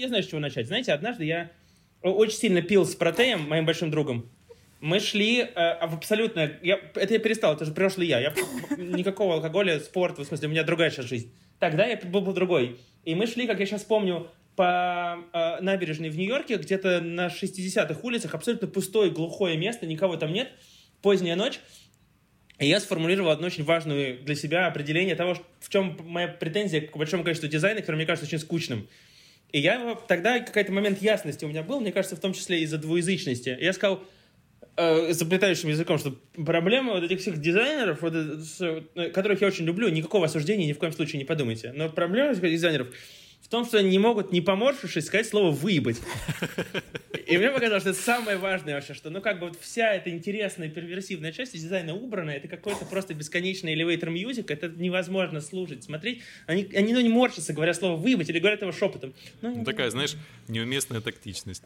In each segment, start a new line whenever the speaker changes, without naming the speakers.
я знаю, с чего начать. Знаете, однажды я очень сильно пил с Протеем, моим большим другом. Мы шли э, в абсолютно... Я, это я перестал, это же прошлый я. я. Никакого алкоголя, спорт, в смысле, у меня другая сейчас жизнь. Тогда я был, был другой. И мы шли, как я сейчас помню, по э, набережной в Нью-Йорке, где-то на 60-х улицах, абсолютно пустое, глухое место, никого там нет, поздняя ночь. И я сформулировал одно очень важное для себя определение того, в чем моя претензия к большому количеству дизайна, который мне кажется очень скучным. И я тогда какой-то момент ясности у меня был, мне кажется, в том числе из-за двуязычности. Я сказал э, заплетающим языком, что проблема вот этих всех дизайнеров, вот, э, которых я очень люблю, никакого осуждения ни в коем случае не подумайте, но проблема этих дизайнеров в том, что они не могут, не поморщившись, сказать слово «выебать». И мне показалось, что это самое важное вообще, что, ну, как бы вот вся эта интересная перверсивная часть из дизайна убрана, это какой-то просто бесконечный elevator music, это невозможно слушать, смотреть. Они, они ну, не морщатся, говоря слово «выебать» или говорят его шепотом.
Ну, ну такая, знаешь, неуместная тактичность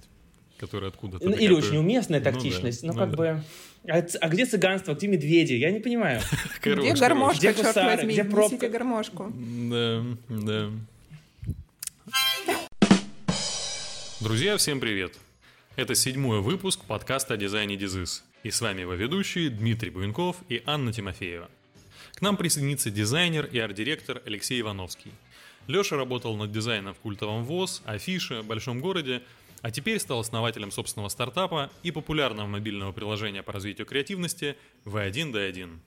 которая откуда-то...
Ну, или очень уместная тактичность. Ну, да, ну, ну как да. бы... А, а где цыганство, где медведи? Я не понимаю.
Где гармошка, где черт возьми? Где пробка? гармошку.
Да, да. Друзья, всем привет! Это седьмой выпуск подкаста о дизайне Дизис. И с вами его ведущие Дмитрий Буенков и Анна Тимофеева. К нам присоединится дизайнер и арт-директор Алексей Ивановский. Леша работал над дизайном в культовом ВОЗ, Афише, Большом городе, а теперь стал основателем собственного стартапа и популярного мобильного приложения по развитию креативности V1D1.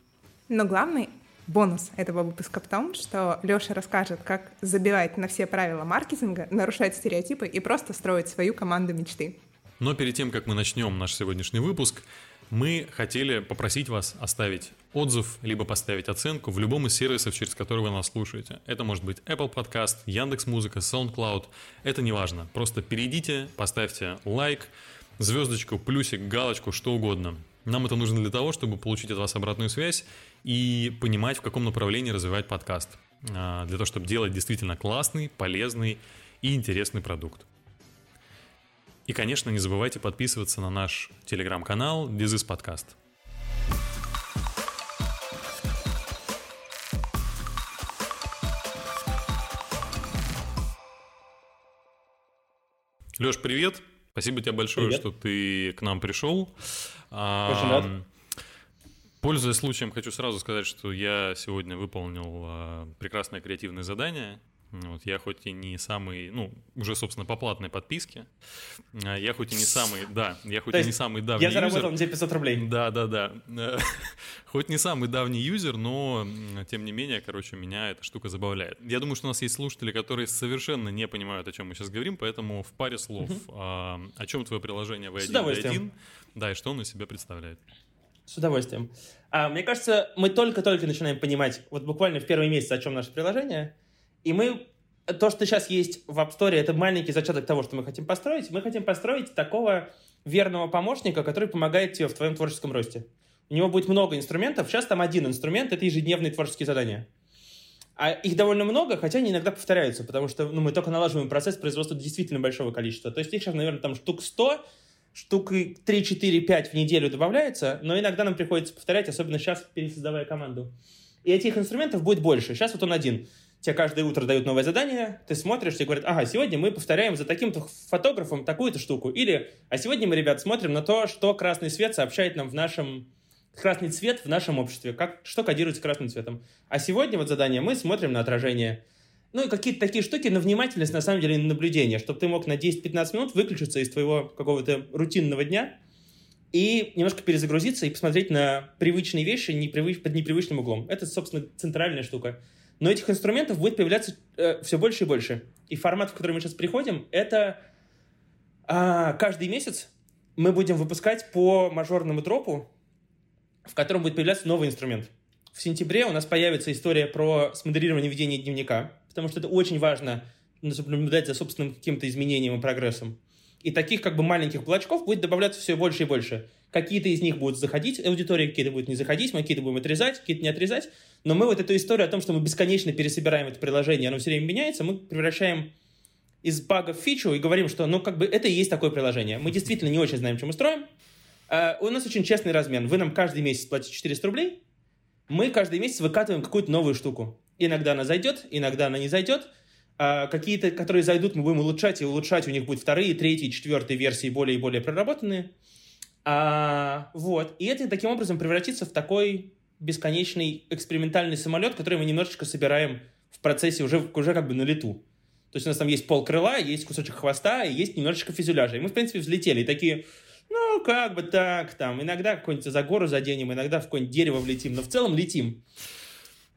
Но главный Бонус этого выпуска в том, что Леша расскажет, как забивать на все правила маркетинга, нарушать стереотипы и просто строить свою команду мечты.
Но перед тем, как мы начнем наш сегодняшний выпуск, мы хотели попросить вас оставить отзыв, либо поставить оценку в любом из сервисов, через которые вы нас слушаете. Это может быть Apple Podcast, Яндекс.Музыка, SoundCloud. Это не важно. Просто перейдите, поставьте лайк, звездочку, плюсик, галочку, что угодно. Нам это нужно для того, чтобы получить от вас обратную связь и понимать, в каком направлении развивать подкаст. А, для того, чтобы делать действительно классный, полезный и интересный продукт. И, конечно, не забывайте подписываться на наш телеграм-канал Дизис Подкаст. Леш, привет! Спасибо тебе большое, Привет. что ты к нам пришел.
Очень рад.
Пользуясь случаем, хочу сразу сказать, что я сегодня выполнил а, прекрасное креативное задание. Вот, я хоть и не самый, ну, уже, собственно, по платной подписке, а, я хоть и не самый, да, я хоть То и не самый давний
Я заработал
юзер,
на 500 рублей.
Да, да, да. Хоть не самый давний юзер, но, тем не менее, короче, меня эта штука забавляет. Я думаю, что у нас есть слушатели, которые совершенно не понимают, о чем мы сейчас говорим, поэтому в паре слов, угу. о, чем твое приложение V1, да, и что оно из себя представляет.
С удовольствием. А, мне кажется, мы только-только начинаем понимать, вот буквально в первый месяц, о чем наше приложение, и мы, то, что сейчас есть в App Store, это маленький зачаток того, что мы хотим построить. Мы хотим построить такого верного помощника, который помогает тебе в твоем творческом росте. У него будет много инструментов. Сейчас там один инструмент — это ежедневные творческие задания. А их довольно много, хотя они иногда повторяются, потому что ну, мы только налаживаем процесс производства действительно большого количества. То есть их сейчас, наверное, там штук 100, штук 3, 4, 5 в неделю добавляется, но иногда нам приходится повторять, особенно сейчас, пересоздавая команду. И этих инструментов будет больше. Сейчас вот он один тебе каждое утро дают новое задание, ты смотришь, тебе говорят, ага, сегодня мы повторяем за таким-то фотографом такую-то штуку. Или, а сегодня мы, ребят, смотрим на то, что красный свет сообщает нам в нашем... Красный цвет в нашем обществе, как, что кодируется красным цветом. А сегодня вот задание мы смотрим на отражение. Ну и какие-то такие штуки на внимательность, на самом деле, на наблюдение, чтобы ты мог на 10-15 минут выключиться из твоего какого-то рутинного дня и немножко перезагрузиться и посмотреть на привычные вещи непривыч... под непривычным углом. Это, собственно, центральная штука. Но этих инструментов будет появляться э, все больше и больше. И формат, в который мы сейчас приходим, это э, каждый месяц мы будем выпускать по мажорному тропу, в котором будет появляться новый инструмент. В сентябре у нас появится история про смоделирование ведения дневника, потому что это очень важно, чтобы наблюдать за собственным каким-то изменением и прогрессом. И таких как бы маленьких блочков будет добавляться все больше и больше. Какие-то из них будут заходить аудитории, какие-то будут не заходить, мы какие-то будем отрезать, какие-то не отрезать. Но мы вот эту историю о том, что мы бесконечно пересобираем это приложение, оно все время меняется, мы превращаем из бага в фичу и говорим, что ну как бы это и есть такое приложение. Мы действительно не очень знаем, что мы строим. Uh, у нас очень честный размен. Вы нам каждый месяц платите 400 рублей, мы каждый месяц выкатываем какую-то новую штуку. Иногда она зайдет, иногда она не зайдет. А какие-то, которые зайдут, мы будем улучшать, и улучшать у них будет вторые, третьи, четвертые версии более и более проработанные. А, вот. И это таким образом превратится в такой бесконечный экспериментальный самолет, который мы немножечко собираем в процессе уже, уже как бы на лету. То есть у нас там есть пол крыла, есть кусочек хвоста, и есть немножечко фюзеляжа. И мы, в принципе, взлетели. И такие, ну, как бы так, там, иногда какой-нибудь за гору заденем, иногда в какое-нибудь дерево влетим, но в целом летим.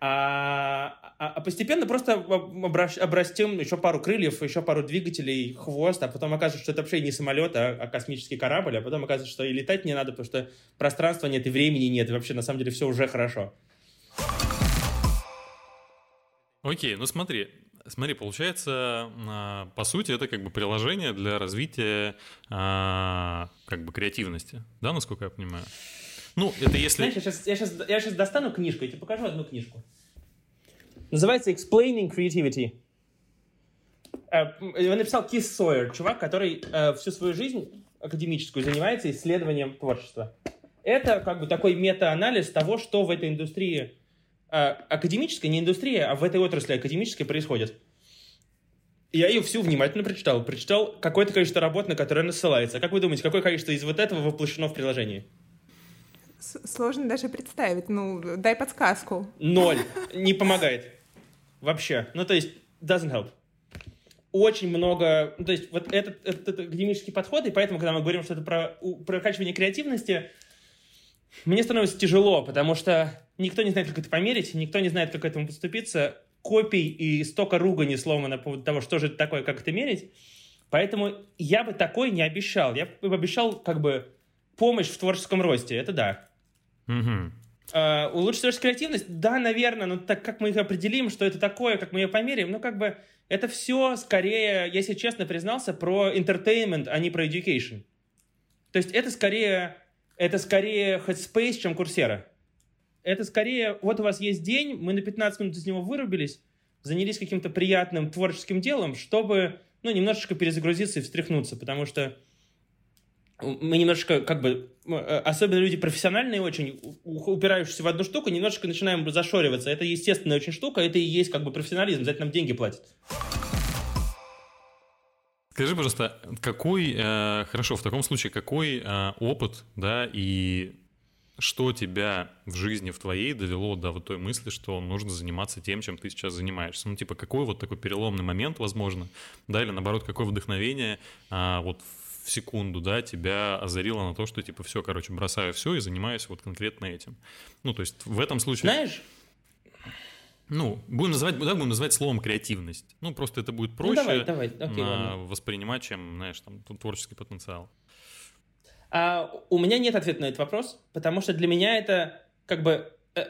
А, а, а постепенно просто обрастем еще пару крыльев, еще пару двигателей, хвост, а потом окажется, что это вообще не самолет, а, а космический корабль, а потом окажется, что и летать не надо, потому что пространства нет, и времени нет, и вообще на самом деле все уже хорошо.
Окей, ну смотри, Смотри, получается, а, по сути, это как бы приложение для развития а, как бы креативности, да, насколько я понимаю? Ну, это если...
Знаешь, я сейчас, я, сейчас, я сейчас достану книжку, я тебе покажу одну книжку. Называется Explaining Creativity. Э, его написал Кис Сойер, чувак, который э, всю свою жизнь академическую занимается исследованием творчества. Это как бы такой мета-анализ того, что в этой индустрии а, академическая, не индустрия, а в этой отрасли академической происходит. Я ее всю внимательно прочитал. Прочитал какое-то количество работ, на которые она ссылается. Как вы думаете, какое количество из вот этого воплощено в приложении?
Сложно даже представить. Ну, дай подсказку.
Ноль. Не помогает. Вообще. Ну, то есть, doesn't help. Очень много... Ну, то есть, вот этот, этот, этот академический подход, и поэтому, когда мы говорим что это про прокачивание креативности, мне становится тяжело, потому что никто не знает, как это померить, никто не знает, как к этому поступиться. Копий и столько ругани сломано по поводу того, что же это такое, как это мерить. Поэтому я бы такой не обещал. Я бы обещал как бы помощь в творческом росте. Это да.
Угу.
Uh, улучшить творческую креативность? Да, наверное, но так как мы их определим, что это такое, как мы ее померяем, ну, как бы, это все скорее, если честно признался, про entertainment, а не про education. То есть это скорее это скорее Headspace, чем Курсера. Это скорее, вот у вас есть день, мы на 15 минут из него вырубились, занялись каким-то приятным творческим делом, чтобы, ну, немножечко перезагрузиться и встряхнуться, потому что мы немножко, как бы, особенно люди профессиональные очень, упирающиеся в одну штуку, немножечко начинаем зашориваться. Это естественная очень штука, это и есть как бы профессионализм, за это нам деньги платят.
Скажи, пожалуйста, какой, э, хорошо, в таком случае, какой э, опыт, да, и что тебя в жизни в твоей довело до вот той мысли, что нужно заниматься тем, чем ты сейчас занимаешься? Ну, типа, какой вот такой переломный момент, возможно, да, или наоборот, какое вдохновение вот в секунду, да, тебя озарило на то, что, типа, все, короче, бросаю все и занимаюсь вот конкретно этим. Ну, то есть в этом случае...
Знаешь,
ну, будем называть, да, будем называть словом креативность. Ну, просто это будет проще ну, давай, давай. Окей, на, воспринимать, чем, знаешь, там, творческий потенциал.
А, у меня нет ответа на этот вопрос, потому что для меня это как бы э,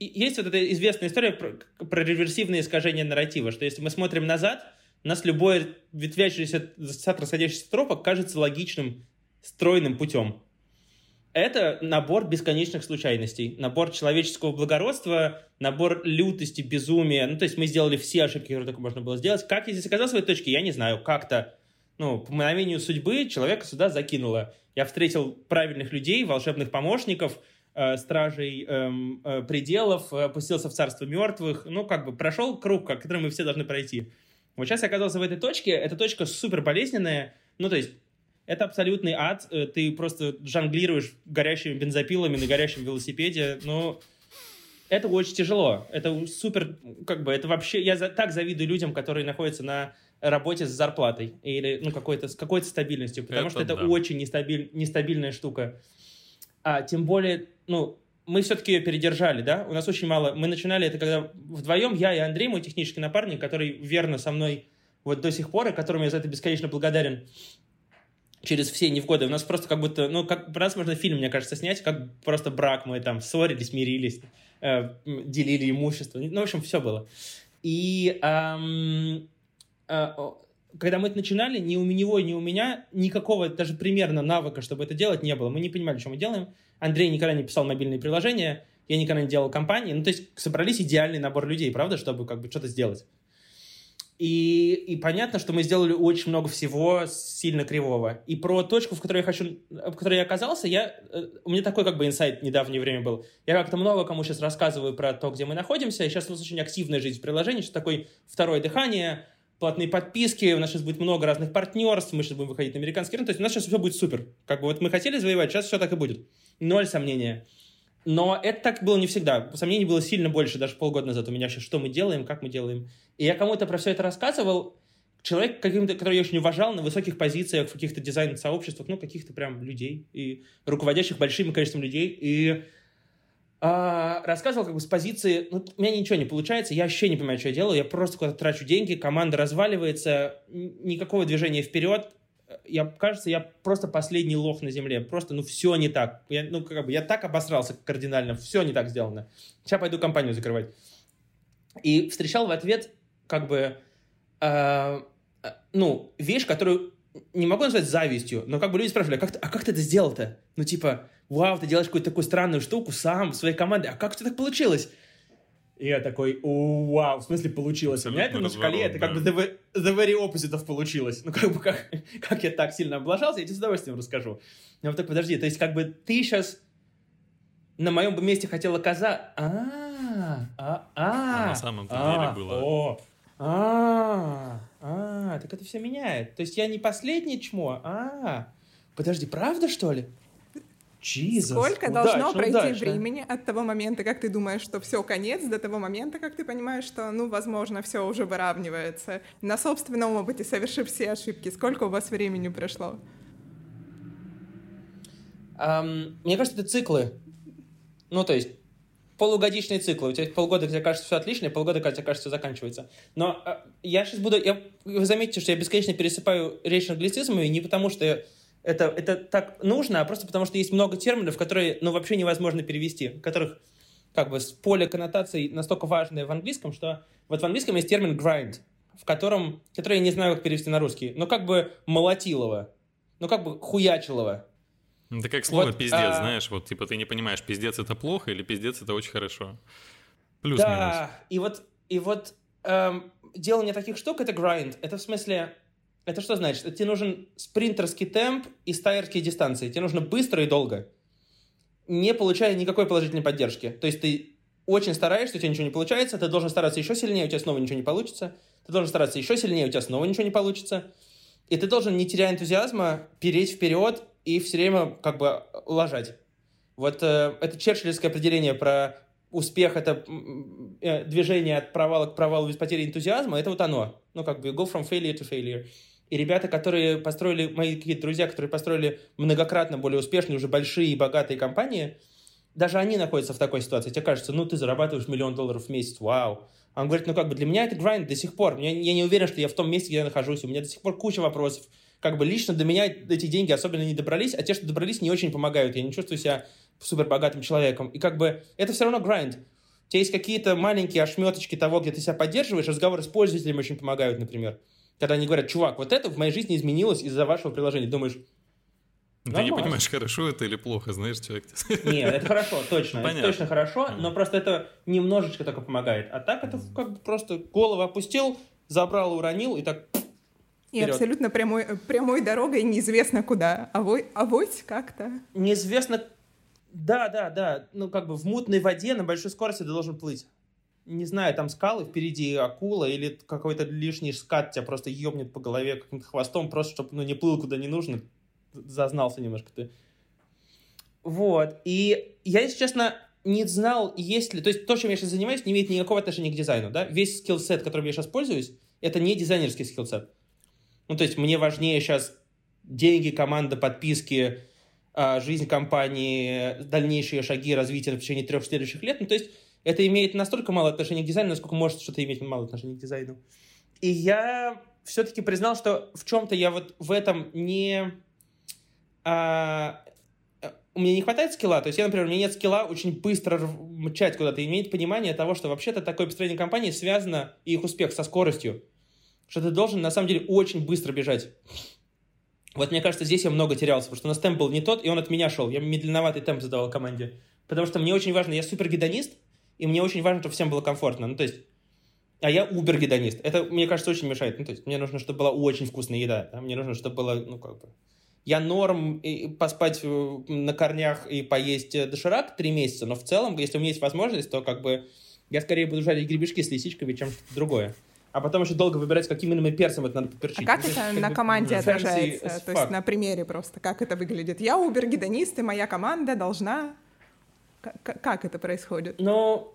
есть вот эта известная история про, про реверсивное искажение нарратива, что если мы смотрим назад, нас любой ветвящийся сад расходящийся тропок кажется логичным, стройным путем это набор бесконечных случайностей, набор человеческого благородства, набор лютости, безумия. Ну, то есть мы сделали все ошибки, которые только можно было сделать. Как я здесь оказался в этой точке, я не знаю. Как-то, ну, по мгновению судьбы человека сюда закинуло. Я встретил правильных людей, волшебных помощников, э, стражей э, э, пределов, опустился в царство мертвых. Ну, как бы прошел круг, который мы все должны пройти. Вот сейчас я оказался в этой точке. Эта точка супер болезненная. Ну, то есть это абсолютный ад. Э, ты просто жонглируешь горящими бензопилами на горящем велосипеде. Но это очень тяжело. Это супер, как бы, это вообще... Я за, так завидую людям, которые находятся на работе с зарплатой или ну, какой-то, с какой-то стабильностью, потому это что это да. очень нестабиль, нестабильная штука. А тем более, ну, мы все-таки ее передержали, да? У нас очень мало... Мы начинали это, когда вдвоем, я и Андрей, мой технический напарник, который верно со мной вот до сих пор, и которому я за это бесконечно благодарен, через все невгоды. У нас просто как будто, ну, как про можно фильм, мне кажется, снять, как просто брак, мы там ссорились, мирились, э, делили имущество. Ну, в общем, все было. И эм, когда мы это начинали, ни у него, ни у меня никакого даже примерно навыка, чтобы это делать, не было. Мы не понимали, что мы делаем. Андрей никогда не писал мобильные приложения, я никогда не делал компании. Ну, то есть собрались идеальный набор людей, правда, чтобы как бы что-то сделать. И, и понятно, что мы сделали очень много всего сильно кривого. И про точку, в которой я хочу, в которой я оказался, я, э, у меня такой как бы инсайт в недавнее время был. Я как-то много кому сейчас рассказываю про то, где мы находимся. И сейчас у нас очень активная жизнь в приложении, что такое второе дыхание, платные подписки, у нас сейчас будет много разных партнерств, мы сейчас будем выходить на американский рынок, то есть у нас сейчас все будет супер. Как бы вот мы хотели завоевать, сейчас все так и будет. Ноль сомнения. Но это так было не всегда. Сомнений было сильно больше, даже полгода назад у меня сейчас, что мы делаем, как мы делаем. И я кому-то про все это рассказывал, человек, каким-то, который я очень уважал на высоких позициях в каких-то дизайн-сообществах, ну, каких-то прям людей, и руководящих большим количеством людей, и а, рассказывал как бы с позиции, ну, у меня ничего не получается, я вообще не понимаю, что я делаю, я просто куда-то трачу деньги, команда разваливается, никакого движения вперед, я, кажется, я просто последний лох на земле. Просто, ну, все не так. Я, ну, как бы, я так обосрался кардинально, все не так сделано. Сейчас пойду компанию закрывать. И встречал в ответ, как бы, э, э, ну, вещь, которую не могу назвать завистью, но как бы люди спрашивали, а как а как ты это сделал-то? Ну, типа, вау, ты делаешь какую-то такую странную штуку сам, в своей команде, а как у тебя так получилось? И я такой, вау, в смысле получилось. Абсолютно У меня это на шкале, это как бы the, the very opposite of получилось. Ну, как бы, как, как я так сильно облажался, я тебе с удовольствием расскажу. Но вот так, подожди, то есть, как бы, ты сейчас на моем месте хотел оказаться... А, а, а, а,
на самом деле а, было...
О, а, а, так это все меняет. То есть я не последний чмо, а, подожди, правда, что ли?
Jesus, Сколько удачно, должно пройти удачно. времени от того момента, как ты думаешь, что все конец, до того момента, как ты понимаешь, что, ну, возможно, все уже выравнивается. На собственном опыте, совершив все ошибки, сколько у вас времени прошло?
Um, мне кажется, это циклы. Ну, то есть полугодичные циклы. У тебя полгода, где кажется все отлично, и полгода, когда тебе кажется, все заканчивается. Но э, я сейчас буду... Я, вы заметите, что я бесконечно пересыпаю речь англицизмами не потому, что я это, это так нужно, а просто потому что есть много терминов, которые ну, вообще невозможно перевести, которых как бы с поля коннотаций настолько важное в английском, что вот в английском есть термин grind, в котором, который я не знаю, как перевести на русский, но как бы молотилово, ну как бы хуячилово.
Ну, это как слово вот, пиздец, а... знаешь, вот типа ты не понимаешь, пиздец это плохо или пиздец это очень хорошо. Плюс-минус.
Да, и вот, и вот эм, делание таких штук это grind. Это в смысле это что значит? Тебе нужен спринтерский темп и стайерские дистанции. Тебе нужно быстро и долго, не получая никакой положительной поддержки. То есть ты очень стараешься, у тебя ничего не получается, ты должен стараться еще сильнее, у тебя снова ничего не получится. Ты должен стараться еще сильнее, у тебя снова ничего не получится. И ты должен, не теряя энтузиазма, переть вперед и все время как бы ложать. Вот э, это черчиллевское определение про успех, это э, движение от провала к провалу без потери энтузиазма, это вот оно. Ну, как бы go from failure to failure. И ребята, которые построили, мои какие-то друзья, которые построили многократно более успешные, уже большие и богатые компании, даже они находятся в такой ситуации. Тебе кажется, ну, ты зарабатываешь миллион долларов в месяц, вау. Он говорит, ну, как бы для меня это гранд до сих пор. Я, я не уверен, что я в том месте, где я нахожусь. У меня до сих пор куча вопросов. Как бы лично до меня эти деньги особенно не добрались, а те, что добрались, не очень помогают. Я не чувствую себя супер богатым человеком. И как бы это все равно гранд. У тебя есть какие-то маленькие ошметочки того, где ты себя поддерживаешь, разговоры с пользователем очень помогают, например. Когда они говорят, чувак, вот это в моей жизни изменилось из-за вашего приложения. Думаешь,
ты Нормально. не понимаешь, хорошо это или плохо, знаешь, человек.
Нет, это хорошо, точно. Понятно. Это точно хорошо, но просто это немножечко только помогает. А так это как бы просто голову опустил, забрал, уронил и так
и Вперед. абсолютно прямой, прямой дорогой неизвестно куда. А Авось, авось как-то.
Неизвестно... Да, да, да. Ну, как бы в мутной воде на большой скорости ты должен плыть не знаю, там скалы, впереди акула или какой-то лишний скат тебя просто ебнет по голове каким-то хвостом, просто чтобы ну, не плыл куда не нужно. Зазнался немножко ты. Вот. И я, если честно, не знал, есть ли... То есть то, чем я сейчас занимаюсь, не имеет никакого отношения к дизайну, да? Весь скиллсет, которым я сейчас пользуюсь, это не дизайнерский скиллсет. Ну, то есть мне важнее сейчас деньги, команда, подписки, а, жизнь компании, дальнейшие шаги развития в течение трех следующих лет. Ну, то есть это имеет настолько мало отношения к дизайну, насколько может что-то иметь мало отношения к дизайну. И я все-таки признал, что в чем-то я вот в этом не... А, у меня не хватает скилла. То есть я, например, у меня нет скилла очень быстро мчать куда-то. Иметь понимание того, что вообще-то такое построение компании связано, и их успех, со скоростью. Что ты должен, на самом деле, очень быстро бежать. Вот мне кажется, здесь я много терялся, потому что у нас темп был не тот, и он от меня шел. Я медленноватый темп задавал команде. Потому что мне очень важно, я супер гедонист, и мне очень важно, чтобы всем было комфортно. Ну, то есть, а я убер-гедонист. Это, мне кажется, очень мешает. Ну, то есть мне нужно, чтобы была очень вкусная еда. Да? Мне нужно, чтобы было, ну, как бы... Я норм и поспать э, на корнях и поесть э, доширак три месяца, но в целом, если у меня есть возможность, то как бы я скорее буду жарить гребешки с лисичками, чем что-то другое. А потом еще долго выбирать, каким именно перцем это надо поперчить.
А как это на команде отражается? То есть на примере просто, как это выглядит? Я убер-гедонист, и моя команда должна... Как это происходит?
Ну,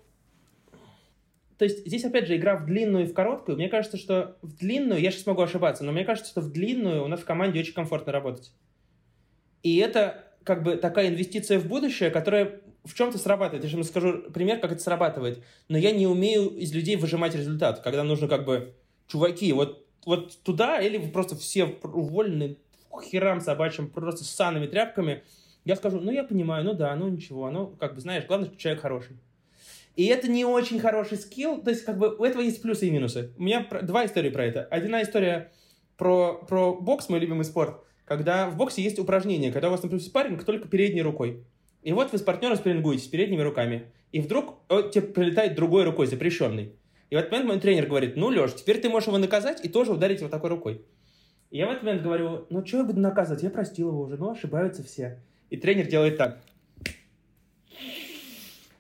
то есть здесь, опять же, игра в длинную и в короткую. Мне кажется, что в длинную, я сейчас могу ошибаться, но мне кажется, что в длинную у нас в команде очень комфортно работать. И это как бы такая инвестиция в будущее, которая в чем-то срабатывает. Я сейчас скажу пример, как это срабатывает. Но я не умею из людей выжимать результат, когда нужно как бы, чуваки, вот, вот туда, или вы просто все уволены херам собачьим, просто с санными тряпками. Я скажу, ну я понимаю, ну да, ну ничего, ну как бы знаешь, главное, что человек хороший. И это не очень хороший скилл. То есть, как бы, у этого есть плюсы и минусы. У меня два истории про это. Одна история про, про бокс, мой любимый спорт, когда в боксе есть упражнение, когда у вас, например, спарринг только передней рукой. И вот вы с партнером спаррингуетесь передними руками. И вдруг он тебе прилетает другой рукой, запрещенный. И в этот момент мой тренер говорит, ну, Леш, теперь ты можешь его наказать и тоже ударить вот такой рукой. И я в этот момент говорю, ну, что я буду наказывать? Я простил его уже, ну, ошибаются все. И тренер делает так.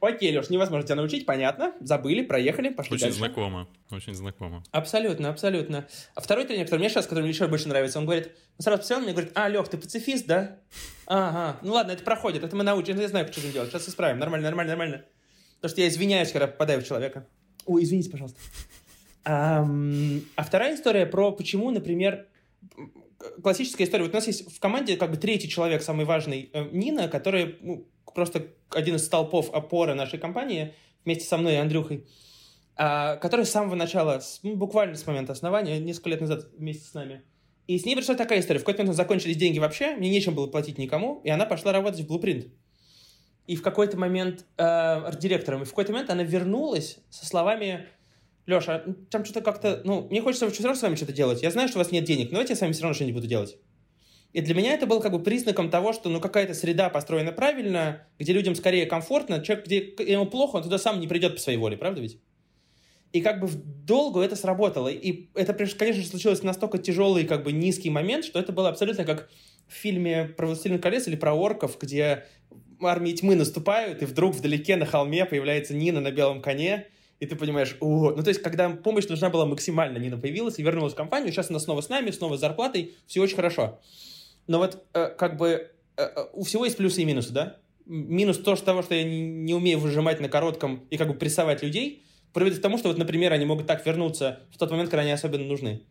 Окей, Леш, невозможно тебя научить, понятно. Забыли, проехали, пошли
Очень
дальше.
знакомо, очень знакомо.
Абсолютно, абсолютно. А второй тренер, который мне сейчас, который мне еще больше нравится, он говорит, он сразу посмотрел мне говорит, а, Лех, ты пацифист, да? Ага, ну ладно, это проходит, это мы научим, я знаю, что делать, сейчас исправим, нормально, нормально, нормально. Потому что я извиняюсь, когда попадаю в человека. Ой, извините, пожалуйста. А, а вторая история про почему, например, классическая история. Вот у нас есть в команде как бы третий человек, самый важный, э, Нина, которая ну, просто один из столпов опоры нашей компании вместе со мной и Андрюхой, а, который с самого начала, ну, буквально с момента основания, несколько лет назад вместе с нами. И с ней пришла такая история. В какой-то момент закончились деньги вообще, мне нечем было платить никому, и она пошла работать в Blueprint. И в какой-то момент э, арт-директором, и в какой-то момент она вернулась со словами Леша, там что-то как-то, ну, мне хочется все равно с вами что-то делать. Я знаю, что у вас нет денег, но давайте я с вами все равно что-нибудь буду делать. И для меня это было как бы признаком того, что ну какая-то среда построена правильно, где людям скорее комфортно. Человек, где ему плохо, он туда сам не придет по своей воле, правда ведь? И как бы в долгу это сработало. И это, конечно же, случилось настолько тяжелый, как бы низкий момент, что это было абсолютно как в фильме про «Властелин колец» или про орков, где армии тьмы наступают, и вдруг вдалеке на холме появляется Нина на белом коне, и ты понимаешь, о, ну то есть, когда помощь нужна была максимально, Нина появилась и вернулась в компанию, сейчас она снова с нами, снова с зарплатой, все очень хорошо. Но вот э, как бы э, э, у всего есть плюсы и минусы, да? Минус то, что того, что я не, не умею выжимать на коротком и как бы прессовать людей, приводит к тому, что вот, например, они могут так вернуться в тот момент, когда они особенно нужны.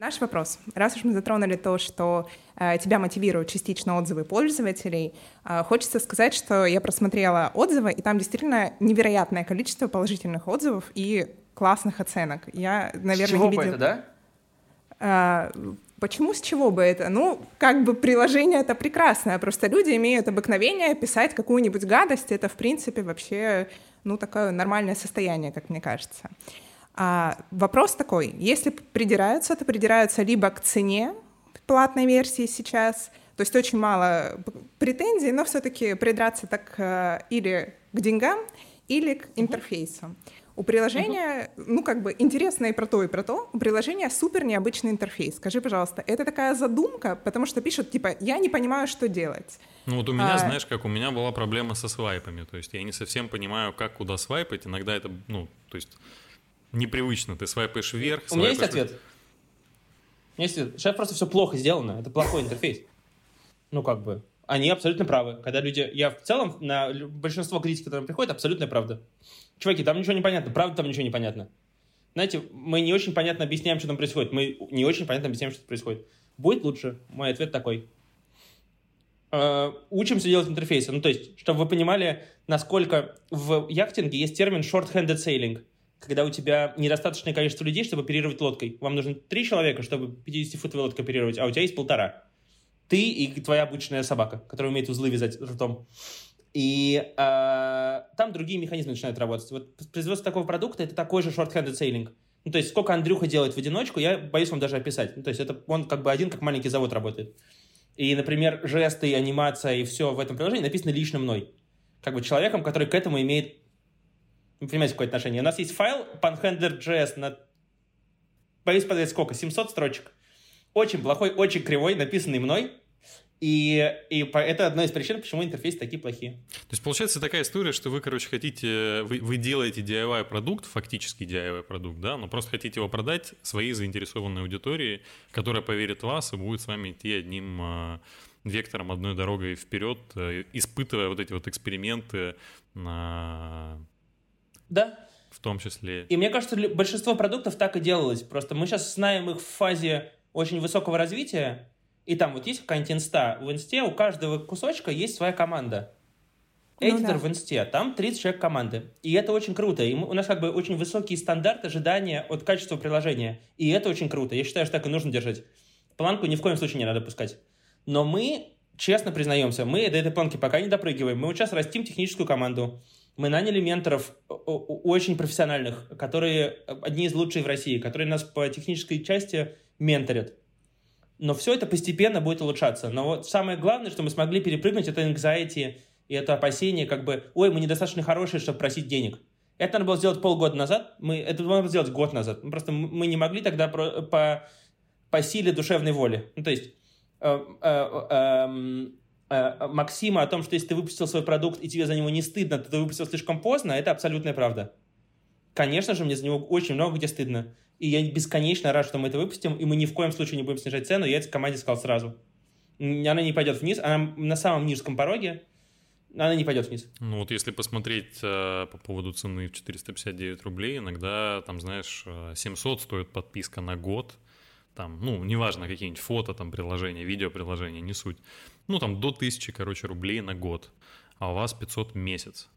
Наш вопрос. Раз уж мы затронули то, что э, тебя мотивируют частично отзывы пользователей, э, хочется сказать, что я просмотрела отзывы, и там действительно невероятное количество положительных отзывов и классных оценок. Я, наверное, С
чего
не видела...
это, да?
А, почему, с чего бы это? Ну, как бы приложение это прекрасное, просто люди имеют обыкновение писать какую-нибудь гадость, это, в принципе, вообще, ну, такое нормальное состояние, как мне кажется. А, вопрос такой, если придираются, то придираются либо к цене платной версии сейчас, то есть очень мало претензий, но все-таки придраться так э, или к деньгам, или к интерфейсу. У приложения, uh-huh. ну, как бы интересно и про то, и про то. У приложения супер необычный интерфейс. Скажи, пожалуйста, это такая задумка, потому что пишут, типа, я не понимаю, что делать.
Ну, вот у меня, а... знаешь, как у меня была проблема со свайпами. То есть я не совсем понимаю, как куда свайпать. Иногда это, ну, то есть непривычно. Ты свайпаешь вверх,
У меня есть ответ. У меня есть ответ. Сейчас просто все плохо сделано. Это плохой интерфейс. Ну, как бы. Они абсолютно правы. Когда люди... Я в целом на большинство критик, которые приходят, абсолютная правда. Чуваки, там ничего не понятно, правда там ничего не понятно. Знаете, мы не очень понятно объясняем, что там происходит. Мы не очень понятно объясняем, что происходит. Будет лучше? Мой ответ такой. Э, учимся делать интерфейсы. Ну, то есть, чтобы вы понимали, насколько в яхтинге есть термин short-handed sailing, когда у тебя недостаточное количество людей, чтобы оперировать лодкой. Вам нужно три человека, чтобы 50-футовой лодкой оперировать, а у тебя есть полтора. Ты и твоя обычная собака, которая умеет узлы вязать ртом. И э, там другие механизмы начинают работать. Вот производство такого продукта — это такой же short-handed sailing. Ну, то есть сколько Андрюха делает в одиночку, я боюсь вам даже описать. Ну, то есть это он как бы один, как маленький завод работает. И, например, жесты, анимация и все в этом приложении написано лично мной. Как бы человеком, который к этому имеет Вы понимаете, какое отношение? У нас есть файл panhandler.js на... Боюсь подать сколько? 700 строчек. Очень плохой, очень кривой, написанный мной. И, и это одна из причин, почему интерфейсы такие плохие.
То есть получается такая история, что вы, короче, хотите, вы, вы делаете DIY продукт, фактически DIY продукт, да, но просто хотите его продать своей заинтересованной аудитории, которая поверит в вас и будет с вами идти одним э, вектором, одной дорогой вперед, э, испытывая вот эти вот эксперименты на...
Да.
В том числе.
И мне кажется, большинство продуктов так и делалось. Просто мы сейчас знаем их в фазе очень высокого развития, и там вот есть какая-нибудь инста. В инсте у каждого кусочка есть своя команда. Эдитор ну, да. в инсте, там 30 человек команды. И это очень круто. И мы, у нас как бы очень высокий стандарт ожидания от качества приложения. И это очень круто. Я считаю, что так и нужно держать. Планку ни в коем случае не надо пускать. Но мы, честно признаемся, мы до этой планки пока не допрыгиваем. Мы вот сейчас растим техническую команду. Мы наняли менторов очень профессиональных, которые одни из лучших в России, которые нас по технической части менторят. Но все это постепенно будет улучшаться. Но вот самое главное, что мы смогли перепрыгнуть, это anxiety и это опасение, как бы, ой, мы недостаточно хорошие, чтобы просить денег. Это надо было сделать полгода назад, мы, это надо было сделать год назад. Просто мы не могли тогда про, по, по силе душевной воли. Ну, то есть э, э, э, э, Максима о том, что если ты выпустил свой продукт и тебе за него не стыдно, то ты выпустил слишком поздно, это абсолютная правда. Конечно же, мне за него очень много где стыдно. И я бесконечно рад, что мы это выпустим, и мы ни в коем случае не будем снижать цену. Я это команде сказал сразу. Она не пойдет вниз, она на самом низком пороге, она не пойдет вниз.
Ну вот если посмотреть э, по поводу цены в 459 рублей, иногда там, знаешь, 700 э, стоит подписка на год, там, ну, неважно, какие-нибудь фото, там, приложения, видеоприложения, не суть. Ну, там, до 1000, короче, рублей на год, а у вас 500 в месяц.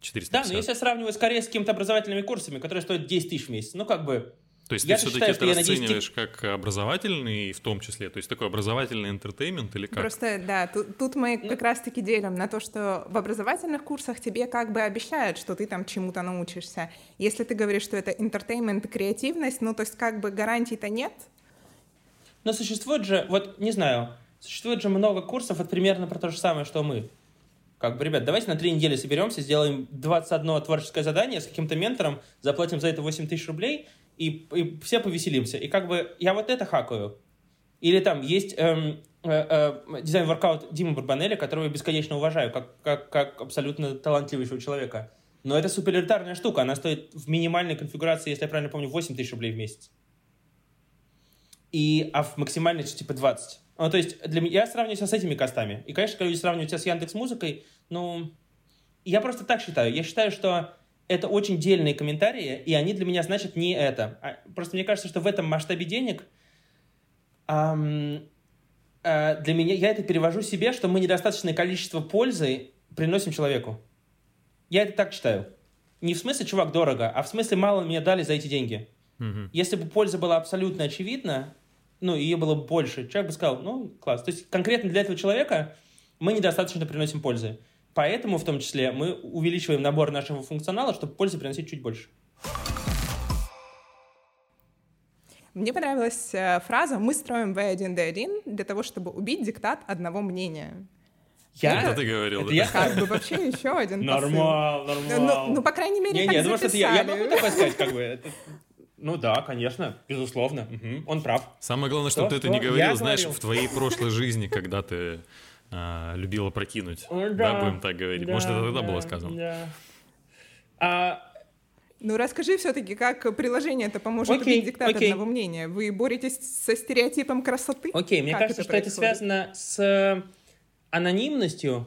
450. Да, но если я сравниваю скорее с какими-то образовательными курсами, которые стоят 10 тысяч в месяц, ну как бы...
То есть я ты все-таки это расцениваешь 10... как образовательный в том числе, то есть такой образовательный интертеймент или как?
Просто, да, тут, тут мы ну... как раз-таки делим на то, что в образовательных курсах тебе как бы обещают, что ты там чему-то научишься. Если ты говоришь, что это entertainment и креативность, ну то есть как бы гарантий-то нет.
Но существует же, вот не знаю, существует же много курсов, вот примерно про то же самое, что мы. Как бы, ребят, давайте на три недели соберемся, сделаем 21 творческое задание с каким-то ментором, заплатим за это 8 тысяч рублей, и, и все повеселимся. И как бы я вот это хакаю. Или там есть эм, э, э, design workout Димы Барбанеля, которого я бесконечно уважаю, как, как, как абсолютно талантливейшего человека. Но это суперэлитарная штука, она стоит в минимальной конфигурации, если я правильно помню, 8 тысяч рублей в месяц. И, а в максимальной типа 20. Ну, то есть для меня, я сравниваю себя с этими костами. И, конечно, когда люди сравнивают себя с Яндекс Музыкой, ну, я просто так считаю. Я считаю, что это очень дельные комментарии, и они для меня значат не это. А, просто мне кажется, что в этом масштабе денег эм, э, для меня, я это перевожу себе, что мы недостаточное количество пользы приносим человеку. Я это так считаю. Не в смысле, чувак, дорого, а в смысле, мало мне дали за эти деньги. Угу. Если бы польза была абсолютно очевидна, ну, ее было больше, человек бы сказал, ну, класс. То есть конкретно для этого человека мы недостаточно приносим пользы. Поэтому, в том числе, мы увеличиваем набор нашего функционала, чтобы пользы приносить чуть больше.
Мне понравилась э, фраза «Мы строим V1D1 для того, чтобы убить диктат одного мнения».
Я? Это ты говорил, это
да? Я как бы вообще еще один
Нормал, нормал.
Ну, ну, по крайней мере,
не,
так
не,
думаю,
что я, я могу такое сказать, как бы. Ну да, конечно, безусловно. Угу. Он прав.
Самое главное, чтобы ты это не говорил, я знаешь, говорил. в твоей прошлой жизни, когда ты а, любила прокинуть. Да. да, будем так говорить. Да, Может, это тогда да, было сказано. Да.
А... Ну, расскажи все-таки, как приложение это поможет окей, убить диктат окей. одного мнения. Вы боретесь со стереотипом красоты?
Окей, мне как кажется, это что это связано с э, анонимностью,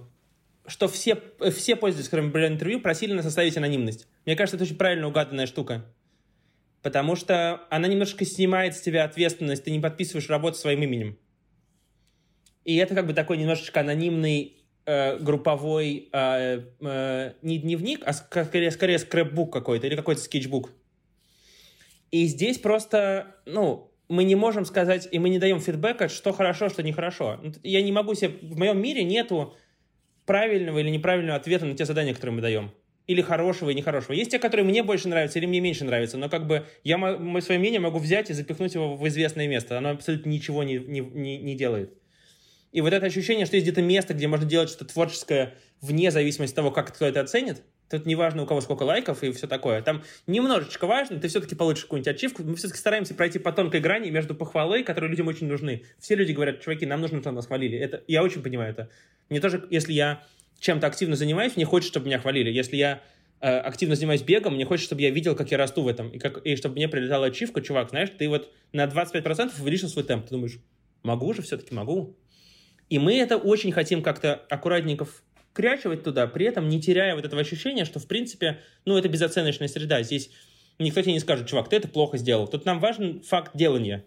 что все, все пользователи, с которыми были интервью, просили нас оставить анонимность. Мне кажется, это очень правильно угаданная штука потому что она немножко снимает с тебя ответственность, ты не подписываешь работу своим именем. И это как бы такой немножечко анонимный э, групповой э, э, не дневник, а скорее, скорее скрэпбук какой-то или какой-то скетчбук. И здесь просто, ну, мы не можем сказать, и мы не даем фидбэка, что хорошо, что нехорошо. Ну, я не могу себе... В моем мире нету правильного или неправильного ответа на те задания, которые мы даем или хорошего и нехорошего. Есть те, которые мне больше нравятся или мне меньше нравятся, но как бы я свое мнение могу взять и запихнуть его в известное место. Оно абсолютно ничего не, не, не, не делает. И вот это ощущение, что есть где-то место, где можно делать что-то творческое вне зависимости от того, как кто это оценит, Тут не важно, у кого сколько лайков и все такое. Там немножечко важно, ты все-таки получишь какую-нибудь ачивку. Мы все-таки стараемся пройти по тонкой грани между похвалой, которые людям очень нужны. Все люди говорят, чуваки, нам нужно, чтобы нас хвалили. Это, я очень понимаю это. Мне тоже, если я чем-то активно занимаюсь, мне хочется, чтобы меня хвалили. Если я э, активно занимаюсь бегом, мне хочется, чтобы я видел, как я расту в этом. И, как, и чтобы мне прилетала ачивка, чувак, знаешь, ты вот на 25% увеличил свой темп. Ты думаешь, могу же, все-таки могу. И мы это очень хотим как-то аккуратненько вкрячивать туда, при этом не теряя вот этого ощущения, что, в принципе, ну, это безоценочная среда. Здесь никто тебе не скажет, чувак, ты это плохо сделал. Тут нам важен факт делания.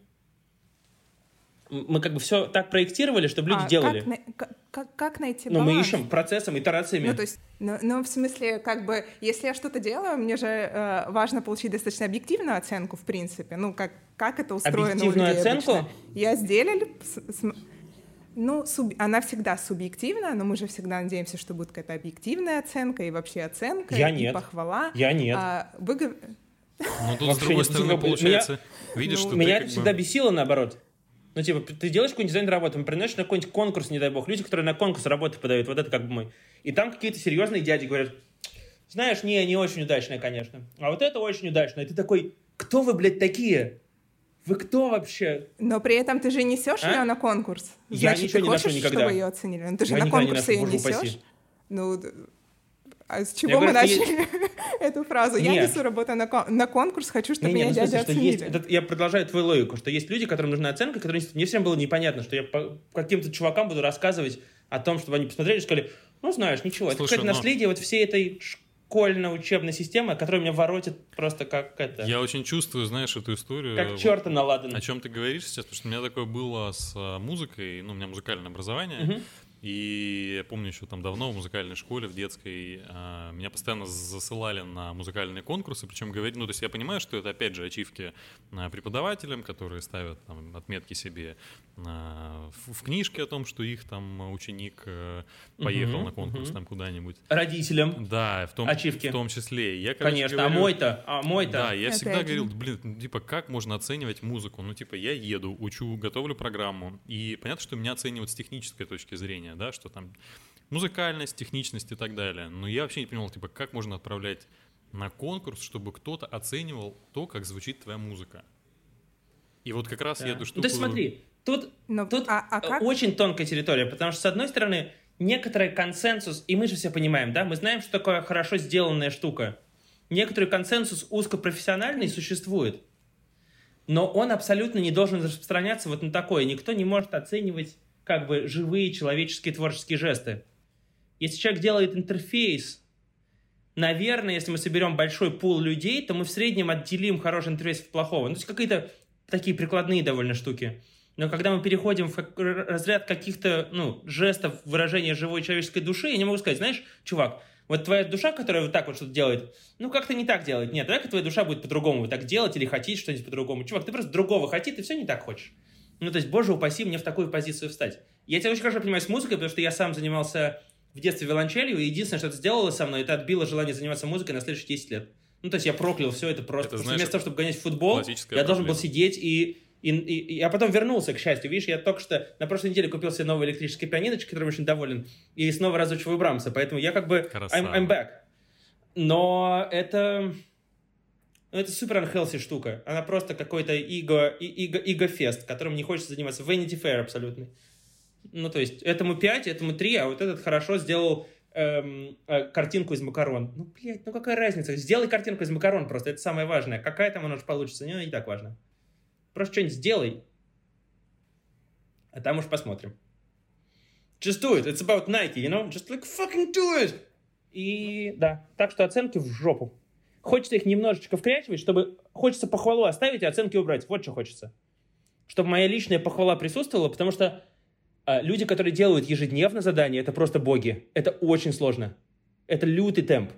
Мы как бы все так проектировали, чтобы люди а делали.
Как, как, как найти
баланс? Ну, мы ищем процессом, итерациями.
Ну, то есть, ну, ну, в смысле, как бы, если я что-то делаю, мне же э, важно получить достаточно объективную оценку, в принципе. Ну, как, как это устроено
Объективную оценку? Обычно.
Я сделали... Ну, суб... она всегда субъективна, но мы же всегда надеемся, что будет какая-то объективная оценка и вообще оценка,
Я
и
нет.
похвала.
Я нет.
А, вы...
Ну, тут, с другой стороны, получается, меня, видишь, ну, что
Меня
ты
это всегда бы... бесило, наоборот. Ну, типа, ты делаешь какой-нибудь дизайн работы, приносишь на какой-нибудь конкурс, не дай бог, люди, которые на конкурс работы подают, вот это как бы мой. И там какие-то серьезные дяди говорят, знаешь, не, не очень удачная, конечно. А вот это очень удачное. И ты такой, кто вы, блядь, такие? Вы кто вообще?
Но при этом ты же несешь а? ее на конкурс.
Я
Значит,
ничего
ты
не
хочешь,
ношу никогда.
чтобы ее оценили? Ну, ты же
Я
на конкурс ее несешь.
Упаси.
Ну, а с чего я мы говорю, начали есть... эту фразу? Нет. Я несу работу на, кон- на конкурс, хочу, чтобы не, меня не, ну, дядя оценили.
Есть, я продолжаю твою логику, что есть люди, которым нужна оценка, которые мне всем было непонятно, что я по каким-то чувакам буду рассказывать о том, чтобы они посмотрели и сказали, ну, знаешь, ничего, Слушай, это какое-то но... наследие вот всей этой школьно-учебная система, которая меня воротит просто как это...
Я очень чувствую, знаешь, эту историю.
Как черта наладан.
О чем ты говоришь сейчас, потому что у меня такое было с а, музыкой, ну, у меня музыкальное образование, угу. И я помню еще там давно в музыкальной школе, в детской, э, меня постоянно засылали на музыкальные конкурсы, причем говорить, ну, то есть я понимаю, что это, опять же, ачивки э, преподавателям, которые ставят там, отметки себе э, в, в книжке о том, что их там ученик э, поехал угу, на конкурс угу. там куда-нибудь.
Родителям.
Да, в том,
ачивки.
в том числе. Я,
короче, Конечно,
говорю,
а мой-то, а мой-то.
Да, я всегда говорил, блин, ну, типа, как можно оценивать музыку? Ну, типа, я еду, учу, готовлю программу, и понятно, что меня оценивают с технической точки зрения, зрения, да, что там музыкальность, техничность и так далее. Но я вообще не понимал, типа, как можно отправлять на конкурс, чтобы кто-то оценивал то, как звучит твоя музыка. И вот как раз да. я эту штуку...
Да смотри, тут, Но, тут а, а как? очень тонкая территория, потому что, с одной стороны, некоторый консенсус, и мы же все понимаем, да, мы знаем, что такое хорошо сделанная штука. Некоторый консенсус узкопрофессиональный существует, но он абсолютно не должен распространяться вот на такое. Никто не может оценивать как бы живые человеческие творческие жесты. Если человек делает интерфейс, наверное, если мы соберем большой пул людей, то мы в среднем отделим хороший интерфейс от плохого. Ну, то есть какие-то такие прикладные довольно штуки. Но когда мы переходим в разряд каких-то ну, жестов выражения живой человеческой души, я не могу сказать, знаешь, чувак, вот твоя душа, которая вот так вот что-то делает, ну как-то не так делает. Нет, давай-ка твоя душа будет по-другому вот так делать или хотеть что-нибудь по-другому. Чувак, ты просто другого хотит, и все не так хочешь. Ну, то есть, боже упаси мне в такую позицию встать. Я тебя очень хорошо понимаю с музыкой, потому что я сам занимался в детстве виолончелью, и единственное, что это сделало со мной, это отбило желание заниматься музыкой на следующие 10 лет. Ну, то есть я проклял все это просто. Это, знаешь, вместо того, чтобы гонять в футбол, я проблема. должен был сидеть и и, и, я потом вернулся, к счастью. Видишь, я только что на прошлой неделе купил себе новый электрический пианиночек, которым очень доволен, и снова разучиваю Брамса. Поэтому я как бы... I'm, I'm back. Но это... Ну, это супер unhealthy штука. Она просто какой-то иго, иго, иго-фест, которым не хочется заниматься. Vanity Fair абсолютный. Ну, то есть, этому 5, этому 3, а вот этот хорошо сделал эм, э, картинку из макарон. Ну, блядь, ну какая разница? Сделай картинку из макарон просто, это самое важное. Какая там она уж получится, не, не так важно. Просто что-нибудь сделай. А там уж посмотрим. Just do it. It's about Nike, you know? Just like fucking do it. И да, так что оценки в жопу. Хочется их немножечко вкрячивать, чтобы... Хочется похвалу оставить, а оценки убрать. Вот что хочется. Чтобы моя личная похвала присутствовала, потому что э, люди, которые делают ежедневно задания, это просто боги. Это очень сложно. Это лютый темп.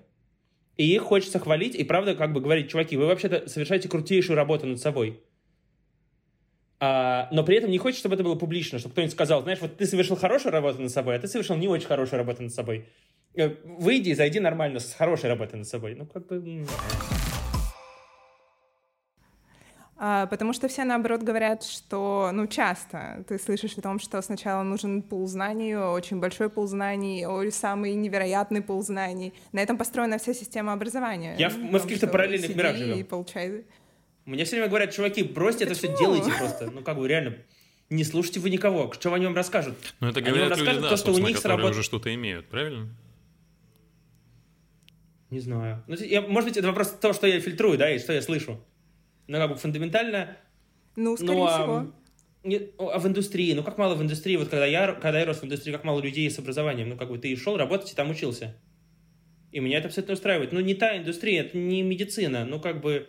И их хочется хвалить, и правда как бы говорить, чуваки, вы вообще-то совершаете крутейшую работу над собой. А, но при этом не хочется, чтобы это было публично, чтобы кто-нибудь сказал, знаешь, вот ты совершил хорошую работу над собой, а ты совершил не очень хорошую работу над собой. Э, выйди и зайди нормально, с хорошей работой над собой. Ну, как бы...
А, потому что все, наоборот, говорят, что, ну, часто ты слышишь о том, что сначала нужен пул знаний, очень большой пул знаний, самый невероятный пул знаний. На этом построена вся система образования.
Я, мы в каких-то параллельных мирах живем. И получай... Мне все время говорят, чуваки, бросьте Почему? это все, делайте просто. Ну, как бы, реально, не слушайте вы никого. Что они вам расскажут?
Ну, это говорят люди, да, то, что у них сработ... уже что-то имеют, правильно?
Не знаю. Ну, я, может быть, это вопрос того, что я фильтрую, да, и что я слышу ну, как бы фундаментально...
Ну, скорее ну, всего. А,
не, а в индустрии, ну как мало в индустрии, вот когда я, когда я рос в индустрии, как мало людей с образованием, ну как бы ты шел работать и там учился. И меня это абсолютно устраивает. Ну не та индустрия, это не медицина, ну как бы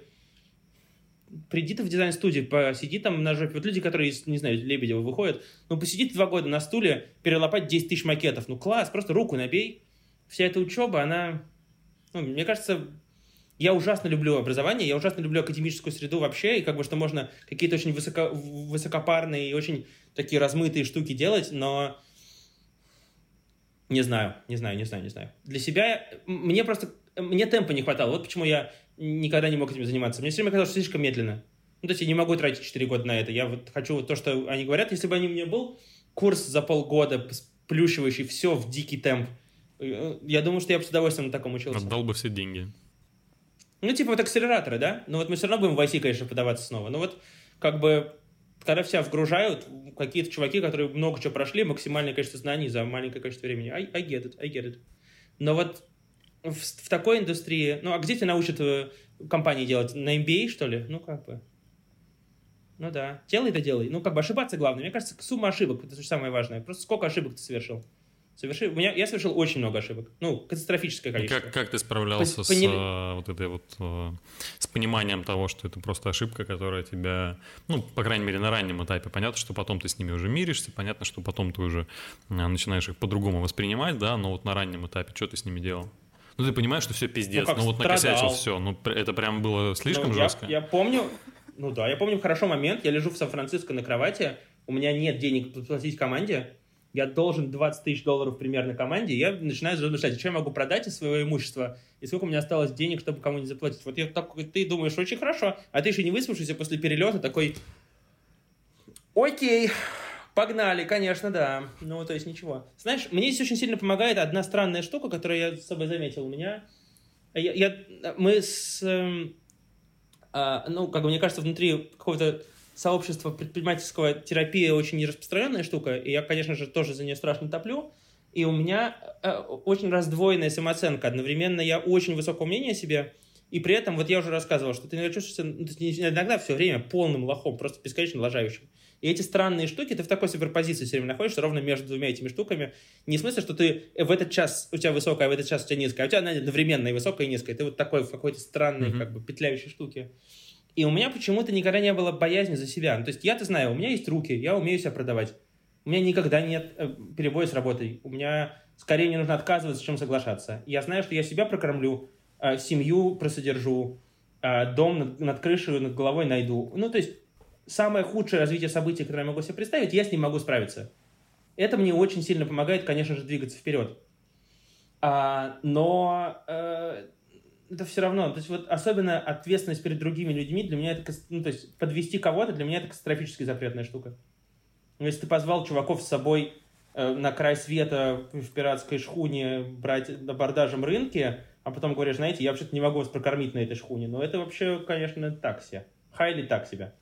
приди ты в дизайн-студию, посиди там на жопе. Вот люди, которые, не знаю, Лебедева выходят, ну посиди два года на стуле, перелопать 10 тысяч макетов. Ну класс, просто руку набей. Вся эта учеба, она, ну, мне кажется, я ужасно люблю образование, я ужасно люблю академическую среду вообще, и как бы что можно какие-то очень высоко, высокопарные и очень такие размытые штуки делать, но не знаю, не знаю, не знаю, не знаю. Для себя мне просто, мне темпа не хватало, вот почему я никогда не мог этим заниматься. Мне все время казалось, что слишком медленно. Ну, то есть я не могу тратить 4 года на это. Я вот хочу то, что они говорят. Если бы они меня был курс за полгода, плющивающий все в дикий темп, я думаю, что я бы с удовольствием на таком учился.
Отдал бы все деньги.
Ну, типа вот акселераторы, да? Ну вот мы все равно будем в IC, конечно, подаваться снова. Но вот как бы когда все вгружают, какие-то чуваки, которые много чего прошли, максимальное количество знаний за маленькое количество времени. I, I get it, I get it. Но вот в, в такой индустрии... Ну, а где тебя научат э, компании делать? На MBA, что ли? Ну, как бы... Ну да. Делай это делай. Ну, как бы ошибаться главное. Мне кажется, сумма ошибок, это самое важное. Просто сколько ошибок ты совершил. Совершил, у меня, я совершил очень много ошибок. Ну, катастрофическое количество.
Как, как ты справлялся По, с поним... э, вот этой вот э, с пониманием того, что это просто ошибка, которая тебя, ну, по крайней мере, на раннем этапе понятно, что потом ты с ними уже миришься, понятно, что потом ты уже э, начинаешь их по-другому воспринимать, да, но вот на раннем этапе что ты с ними делал? Ну, ты понимаешь, что все пиздец, ну, ну вот накосячил все, ну, это прям было слишком ну, жестко.
Я, я помню, ну да, я помню хорошо момент, я лежу в Сан-Франциско на кровати, у меня нет денег платить команде, я должен 20 тысяч долларов примерно команде, я начинаю размышлять, что я могу продать из своего имущества, и сколько у меня осталось денег, чтобы кому-нибудь заплатить. Вот я так, ты думаешь, очень хорошо, а ты еще не выспавшийся после перелета такой, окей, погнали, конечно, да. Ну, то есть ничего. Знаешь, мне здесь очень сильно помогает одна странная штука, которую я с собой заметил. У меня, я, я мы с, э, ну, как бы мне кажется, внутри какого-то сообщество предпринимательского терапия очень распространенная штука, и я, конечно же, тоже за нее страшно топлю. И у меня э, очень раздвоенная самооценка. Одновременно я очень высокого мнения о себе, и при этом, вот я уже рассказывал, что ты иногда чувствуешься, ну, иногда все время полным лохом, просто бесконечно лажающим. И эти странные штуки, ты в такой суперпозиции все время находишься, ровно между двумя этими штуками. Не в смысле, что ты в этот час у тебя высокая, а в этот час у тебя низкая, а у тебя она одновременно и высокая, и низкая. Ты вот такой в какой-то странной, mm-hmm. как бы, петляющей штуке. И у меня почему-то никогда не было боязни за себя. Ну, то есть я-то знаю, у меня есть руки, я умею себя продавать. У меня никогда нет э, перебоя с работой. У меня скорее не нужно отказываться, чем соглашаться. Я знаю, что я себя прокормлю, э, семью просодержу, э, дом над, над крышей, над головой найду. Ну, то есть самое худшее развитие событий, которое я могу себе представить, я с ним могу справиться. Это мне очень сильно помогает, конечно же, двигаться вперед. А, но э, это все равно, то есть вот особенно ответственность перед другими людьми для меня это, ну, то есть подвести кого-то для меня это катастрофически запретная штука. Ну, если ты позвал чуваков с собой э, на край света в пиратской шхуне брать на бордажем рынке, а потом говоришь, знаете, я вообще-то не могу вас прокормить на этой шхуне, но это вообще, конечно, так себе. Хайли так себя.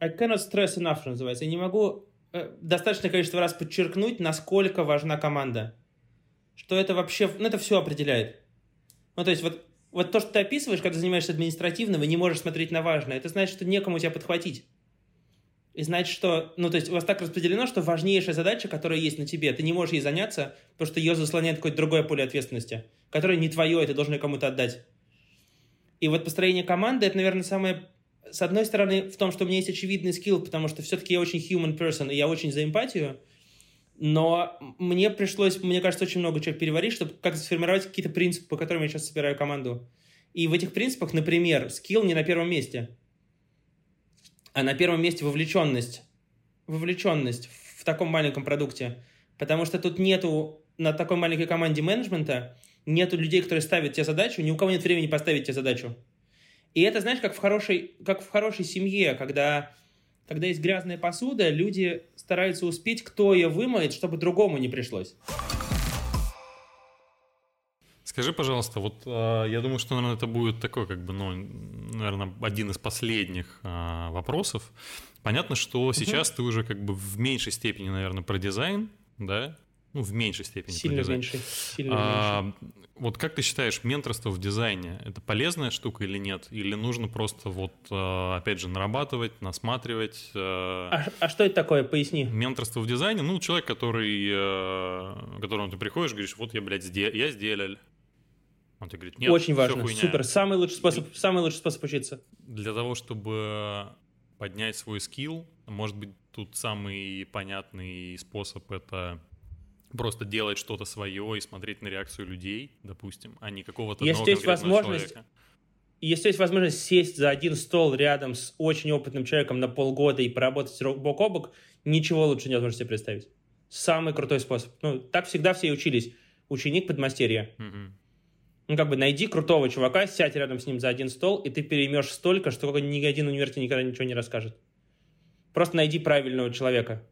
I cannot stress enough, называется. Я не могу э, достаточное количество раз подчеркнуть, насколько важна команда. Что это вообще, ну, это все определяет. Ну, то есть вот, вот то, что ты описываешь, когда занимаешься административным и не можешь смотреть на важное, это значит, что некому тебя подхватить. И значит, что, ну, то есть у вас так распределено, что важнейшая задача, которая есть на тебе, ты не можешь ей заняться, потому что ее заслоняет какое-то другое поле ответственности, которое не твое, и ты должен кому-то отдать. И вот построение команды, это, наверное, самое... С одной стороны, в том, что у меня есть очевидный скилл, потому что все-таки я очень human person, и я очень за эмпатию, но мне пришлось, мне кажется, очень много чего переварить, чтобы как сформировать какие-то принципы, по которым я сейчас собираю команду. И в этих принципах, например, скилл не на первом месте, а на первом месте вовлеченность. Вовлеченность в таком маленьком продукте. Потому что тут нету на такой маленькой команде менеджмента, нету людей, которые ставят тебе задачу, ни у кого нет времени поставить тебе задачу. И это, знаешь, как в хорошей, как в хорошей семье, когда, когда есть грязная посуда, люди стараются успеть, кто ее вымоет, чтобы другому не пришлось.
Скажи, пожалуйста, вот э, я думаю, что, наверное, это будет такой, как бы, ну, наверное, один из последних э, вопросов. Понятно, что сейчас угу. ты уже как бы в меньшей степени, наверное, про дизайн, да? Ну, в меньшей степени.
Сильно меньше. Сильно а, меньше.
Вот как ты считаешь, менторство в дизайне это полезная штука или нет? Или нужно просто вот, э, опять же, нарабатывать, насматривать?
Э, а, а что это такое? Поясни.
Менторство в дизайне, ну, человек, который, э, к которому ты приходишь, говоришь, вот я, блядь, сделал, я сделал,
он тебе говорит, нет, Очень важно, хуйня. супер, самый лучший способ, самый лучший способ учиться.
Для того, чтобы поднять свой скилл, может быть, тут самый понятный способ это просто делать что-то свое и смотреть на реакцию людей, допустим, а не какого-то
Если есть возможность, человека. Если есть возможность сесть за один стол рядом с очень опытным человеком на полгода и поработать бок о бок, ничего лучше невозможно себе представить. Самый крутой способ. Ну, так всегда все и учились. Ученик подмастерья. Угу ну, как бы найди крутого чувака, сядь рядом с ним за один стол, и ты переймешь столько, что ни один университет никогда ничего не расскажет. Просто найди правильного человека.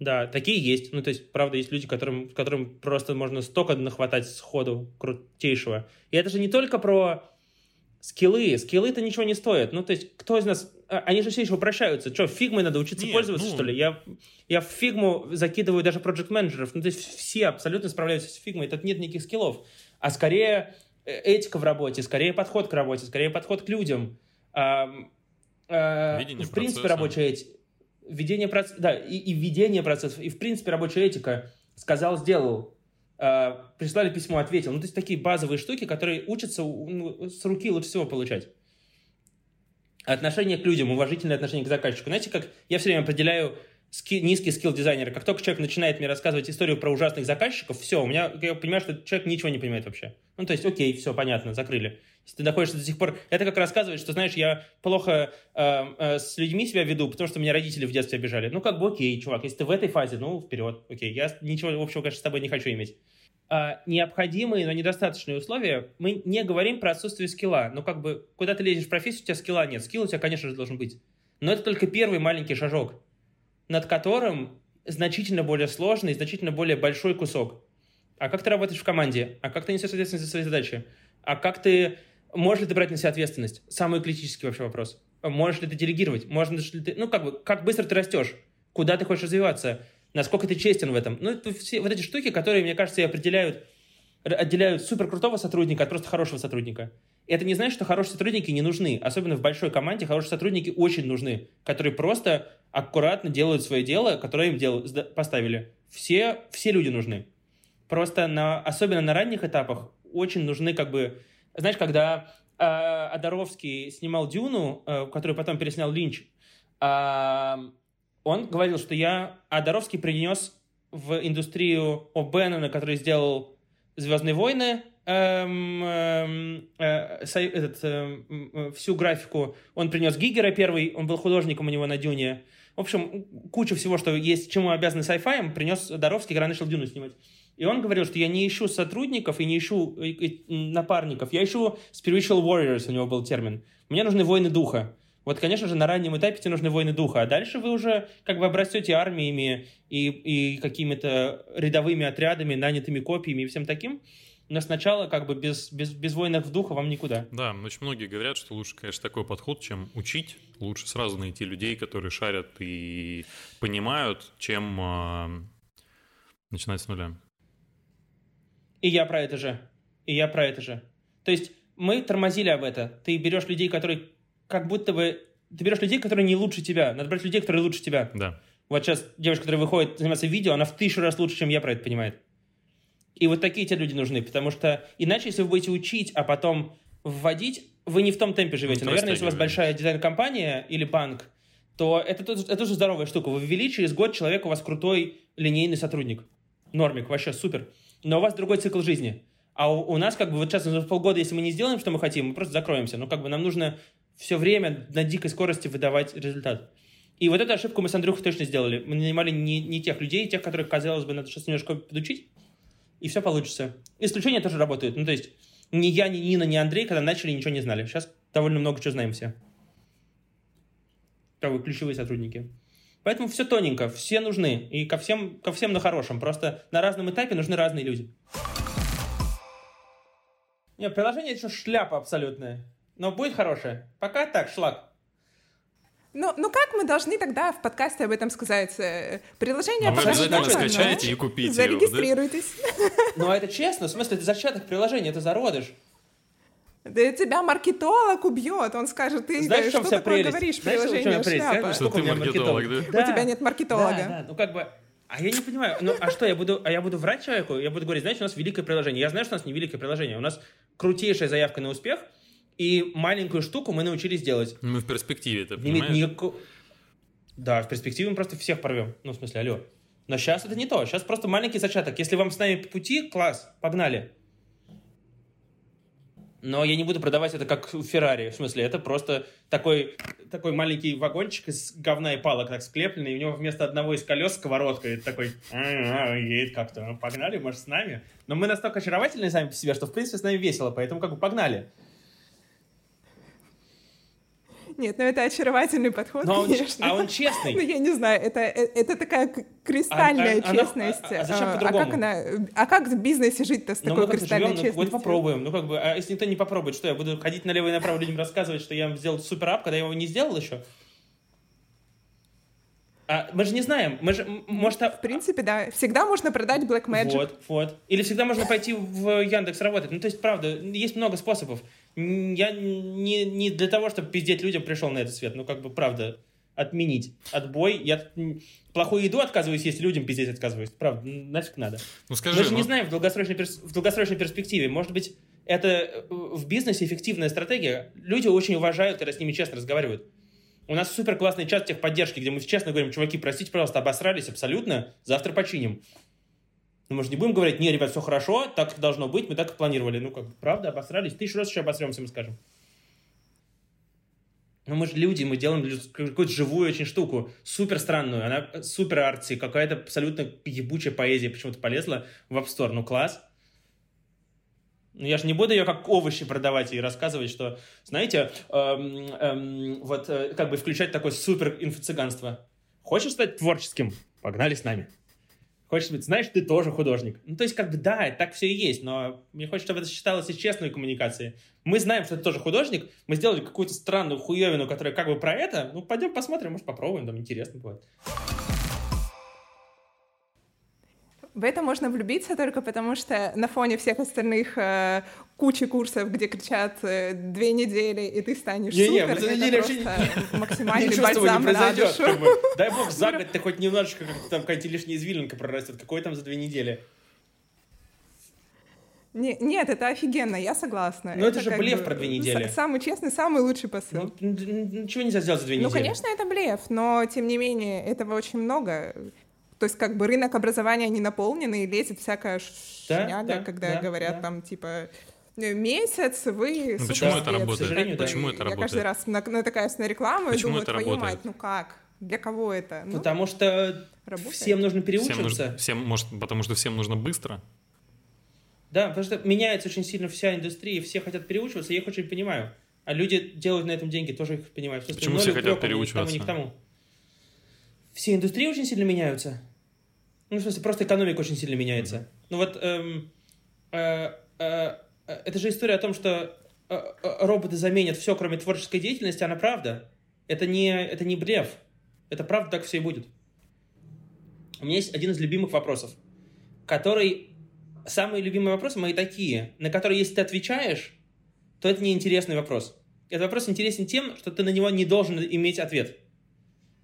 Да, такие есть. Ну, то есть, правда, есть люди, которым, которым просто можно столько нахватать сходу крутейшего. И это же не только про скиллы. Скиллы-то ничего не стоят. Ну, то есть, кто из нас... А, они же все еще упрощаются. Что, фигмой надо учиться Нет, пользоваться, ну... что ли? Я, я в фигму закидываю даже проект менеджеров Ну, то есть, все абсолютно справляются с фигмой. Тут нет никаких скиллов. А скорее э, этика в работе, скорее подход к работе, скорее подход к людям. А, а, в принципе, процесса. рабочая этика. Ведение процесса, да, и, и введение процессов, и, в принципе, рабочая этика. Сказал, сделал э, прислали письмо, ответил. Ну, то есть такие базовые штуки, которые учатся ну, с руки лучше всего получать. Отношение к людям, уважительное отношение к заказчику. Знаете, как я все время определяю ски, низкий скилл дизайнера. Как только человек начинает мне рассказывать историю про ужасных заказчиков, все, у меня, я понимаю, что человек ничего не понимает вообще. Ну, то есть, окей, все, понятно, закрыли. Если ты находишься до сих пор... Это как рассказывать, что, знаешь, я плохо э, э, с людьми себя веду, потому что меня родители в детстве обижали. Ну, как бы окей, чувак, если ты в этой фазе, ну, вперед, окей. Я ничего общего, конечно, с тобой не хочу иметь. А, необходимые, но недостаточные условия, мы не говорим про отсутствие скилла. Ну, как бы, куда ты лезешь в профессию, у тебя скилла нет. Скилл у тебя, конечно же, должен быть. Но это только первый маленький шажок, над которым значительно более сложный, значительно более большой кусок. А как ты работаешь в команде? А как ты несешь ответственность за свои задачи? А как ты... Можешь ли ты брать на себя ответственность? Самый критический вообще вопрос. Можешь ли ты делегировать? Можно ли ты... Ну, как бы, как быстро ты растешь? Куда ты хочешь развиваться? Насколько ты честен в этом? Ну, это все вот эти штуки, которые, мне кажется, и определяют, отделяют супер крутого сотрудника от просто хорошего сотрудника. Это не значит, что хорошие сотрудники не нужны. Особенно в большой команде хорошие сотрудники очень нужны, которые просто аккуратно делают свое дело, которое им дел... поставили. Все, все люди нужны. Просто на, особенно на ранних этапах очень нужны как бы... Знаешь, когда э, Одаровский снимал «Дюну», э, которую потом переснял Линч, э, он говорил, что я... А Доровский принес в индустрию О'Беннона, который сделал «Звездные войны», этот, э, всю графику. Он принес Гигера первый, он был художником у него на Дюне. В общем, куча всего, что есть, чему обязаны sci-fi, принес Доровский, когда начал Дюну снимать. И он говорил, что я не ищу сотрудников и не ищу э, э, напарников, я ищу spiritual warriors, у него был термин. Мне нужны воины духа. Вот, конечно же, на раннем этапе тебе нужны воины духа, а дальше вы уже как бы обрастете армиями и, и какими-то рядовыми отрядами, нанятыми копиями и всем таким. Но сначала как бы без, без, без воинов духа вам никуда.
Да, очень многие говорят, что лучше, конечно, такой подход, чем учить. Лучше сразу найти людей, которые шарят и понимают, чем э, начинать с нуля.
И я про это же. И я про это же. То есть мы тормозили об это. Ты берешь людей, которые как будто бы ты берешь людей, которые не лучше тебя. Надо брать людей, которые лучше тебя.
Да.
Вот сейчас девушка, которая выходит заниматься видео, она в тысячу раз лучше, чем я про это понимает. И вот такие тебе люди нужны, потому что иначе, если вы будете учить, а потом вводить, вы не в том темпе живете. Ну, Наверное, если у вас большая дизайн-компания или банк, то это, это, уже здоровая штука. Вы ввели, через год человек у вас крутой линейный сотрудник. Нормик, вообще супер. Но у вас другой цикл жизни. А у, у нас как бы вот сейчас за полгода, если мы не сделаем, что мы хотим, мы просто закроемся. Но как бы нам нужно все время на дикой скорости выдавать результат. И вот эту ошибку мы с Андрюхой точно сделали. Мы нанимали не, не тех людей, тех, которых, казалось бы, надо сейчас немножко подучить, и все получится. Исключения тоже работают. Ну, то есть, Ни я, ни Нина, ни Андрей, когда начали, ничего не знали. Сейчас довольно много чего знаем все. Как ключевые сотрудники. Поэтому все тоненько, все нужны. И ко всем, ко всем на хорошем. Просто на разном этапе нужны разные люди. Нет, приложение это шляпа абсолютная. Но будет хорошее. Пока так, шлак.
Ну, ну как мы должны тогда в подкасте об этом сказать? Э, приложение...
Ну, вы обязательно скачаете и купите
Зарегистрируйтесь.
Его, да? Ну, это честно. В смысле, это зачаток приложения, это зародыш.
Да тебя маркетолог убьет, он скажет, ты
Знаешь, что такое
прелесть? говоришь, Знаешь, приложение шляпа.
Что ты маркетолог, да?
да? У тебя нет маркетолога.
Да, да, ну как бы... А я не понимаю, ну а что, я буду, а я буду врать человеку? Я буду говорить, знаете, у нас великое приложение. Я знаю, что у нас не великое приложение. У нас крутейшая заявка на успех, и маленькую штуку мы научились делать.
Мы в перспективе это, понимаешь?
Никакого... Да, в перспективе мы просто всех порвем. Ну, в смысле, алло. Но сейчас это не то. Сейчас просто маленький зачаток. Если вам с нами по пути, класс, погнали но я не буду продавать это как Феррари. В смысле, это просто такой, такой маленький вагончик из говна и палок так склепленный, и у него вместо одного из колес сковородка. И такой, «А, едет как-то. Ну, погнали, может, с нами. Но мы настолько очаровательные сами по себе, что, в принципе, с нами весело, поэтому как бы погнали.
Нет, ну это очаровательный подход,
Но
конечно.
Он, а он честный.
Ну, я не знаю, это, э, это такая кристальная а, а, честность.
Она, а, а зачем
а,
по-другому?
А как, она, а как в бизнесе жить-то с ну, такой кристальной живем, честностью?
Ну, вот попробуем. Ну, как бы, а если никто не попробует, что я буду ходить налево и направо людям рассказывать, что я сделал супер ап, когда я его не сделал еще? А, мы же не знаем, мы же, может...
В принципе, да. Всегда можно продать Black Magic.
Вот, вот. Или всегда можно пойти в Яндекс работать. Ну, то есть, правда, есть много способов. Я не, не для того, чтобы пиздеть людям пришел на этот свет. Ну, как бы, правда, отменить отбой. Я плохую еду отказываюсь есть, людям пиздеть отказываюсь. Правда, нафиг надо.
Ну, скажи,
Мы же
ну...
не знаем в долгосрочной, перс... в долгосрочной перспективе. Может быть, это э, в бизнесе эффективная стратегия. Люди очень уважают, когда с ними честно разговаривают. У нас супер классный чат техподдержки, где мы честно говорим, чуваки, простите, пожалуйста, обосрались абсолютно, завтра починим. Но мы же не будем говорить, не, ребят, все хорошо, так должно быть, мы так и планировали. Ну, как бы, правда, обосрались, тысячу раз еще обосремся, мы скажем. Но мы же люди, мы делаем какую-то живую очень штуку, супер странную, она супер арти, какая-то абсолютно ебучая поэзия почему-то полезла в App Store, ну класс. Ну, я же не буду ее как овощи продавать и рассказывать, что, знаете, эм, эм, вот э, как бы включать такое супер инфо-цыганство. Хочешь стать творческим? Погнали с нами. Хочешь быть, знаешь, ты тоже художник. Ну, то есть, как бы, да, так все и есть, но мне хочется, чтобы это считалось и честной коммуникацией. Мы знаем, что ты тоже художник, мы сделали какую-то странную хуевину, которая как бы про это, ну, пойдем посмотрим, может, попробуем, там интересно будет.
В это можно влюбиться только потому, что на фоне всех остальных э, кучи курсов, где кричат э, две недели, и ты станешь не, супер, не, это
неделе
просто максимальный бальзам
не душу. Как бы. Дай бог за год ты хоть немножечко как там какая-то лишняя извилинка прорастет. Какой там за две недели?
Не, нет, это офигенно, я согласна.
Но это, это же блеф бы, про две недели.
Самый честный, самый лучший посыл.
Ну, ничего нельзя сделать за две
ну,
недели.
Ну, конечно, это блеф, но, тем не менее, этого очень много. То есть как бы рынок образования не наполненный, и лезет всякая да, шняга, да, когда да, говорят да. там типа «Э, месяц, вы...
Ну, почему это работает?
Как бы,
почему это
я
работает?
каждый раз натыкаюсь на рекламу
почему
и думаю,
это работает?
мать, ну как? Для кого это? Ну,
потому что работает. всем нужно переучиваться. Всем нужно,
всем, может, потому что всем нужно быстро?
Да, потому что меняется очень сильно вся индустрия, все хотят переучиваться, я их очень понимаю. А люди делают на этом деньги, тоже их понимаю.
Почему все хотят переучиваться?
К тому, ни к тому. Все индустрии очень сильно меняются. Ну, в смысле, просто экономика очень сильно меняется. Ну вот, эм, э, э, э, это же история о том, что э, э, роботы заменят все, кроме творческой деятельности, она правда. Это не, это не брев. Это правда так все и будет. У меня есть один из любимых вопросов, который... Самые любимые вопросы мои такие, на которые, если ты отвечаешь, то это неинтересный вопрос. Этот вопрос интересен тем, что ты на него не должен иметь ответ.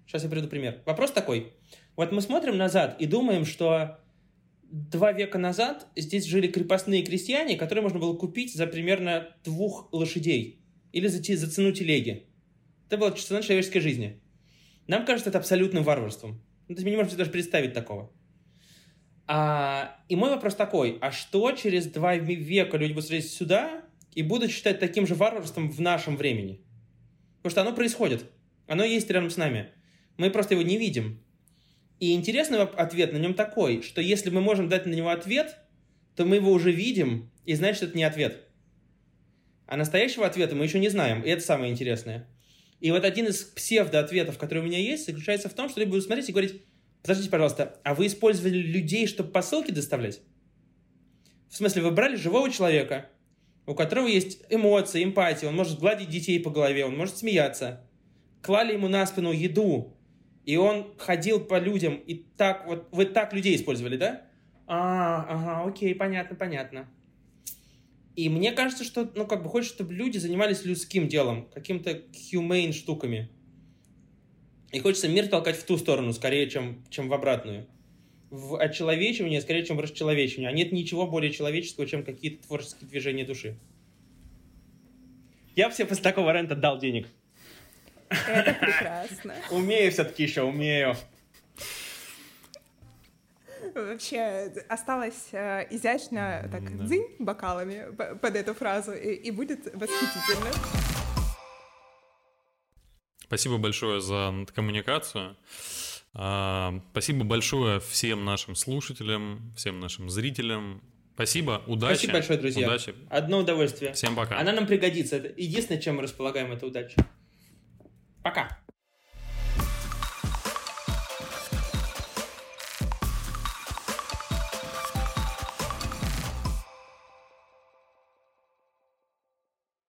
Сейчас я приведу пример. Вопрос такой. Вот мы смотрим назад и думаем, что два века назад здесь жили крепостные крестьяне, которые можно было купить за примерно двух лошадей или за, за цену телеги. Это была цена человеческой жизни. Нам кажется это абсолютным варварством. Ну, то есть мы не можем себе даже представить такого. А, и мой вопрос такой, а что через два века люди будут смотреть сюда и будут считать таким же варварством в нашем времени? Потому что оно происходит. Оно есть рядом с нами. Мы просто его не видим. И интересный ответ на нем такой, что если мы можем дать на него ответ, то мы его уже видим, и значит, это не ответ. А настоящего ответа мы еще не знаем, и это самое интересное. И вот один из псевдо-ответов, который у меня есть, заключается в том, что люди будут смотреть и говорить, подождите, пожалуйста, а вы использовали людей, чтобы посылки доставлять? В смысле, вы брали живого человека, у которого есть эмоции, эмпатия, он может гладить детей по голове, он может смеяться. Клали ему на спину еду, и он ходил по людям, и так вот, вы так людей использовали, да? А, ага, окей, понятно, понятно. И мне кажется, что, ну, как бы хочется, чтобы люди занимались людским делом, каким-то humane штуками. И хочется мир толкать в ту сторону, скорее, чем, чем в обратную. В очеловечивание, скорее, чем в расчеловечивание. А нет ничего более человеческого, чем какие-то творческие движения души. Я бы себе после такого рента дал денег.
Это прекрасно.
Умею все-таки еще, умею.
Вообще осталось э, изящно так да. дзынь бокалами под эту фразу, и, и будет восхитительно.
Спасибо большое за коммуникацию. А, спасибо большое всем нашим слушателям, всем нашим зрителям. Спасибо, удачи.
Спасибо большое, друзья.
Удачи.
Одно удовольствие.
Всем пока.
Она нам пригодится. Это единственное, чем мы располагаем, это удача. Пока.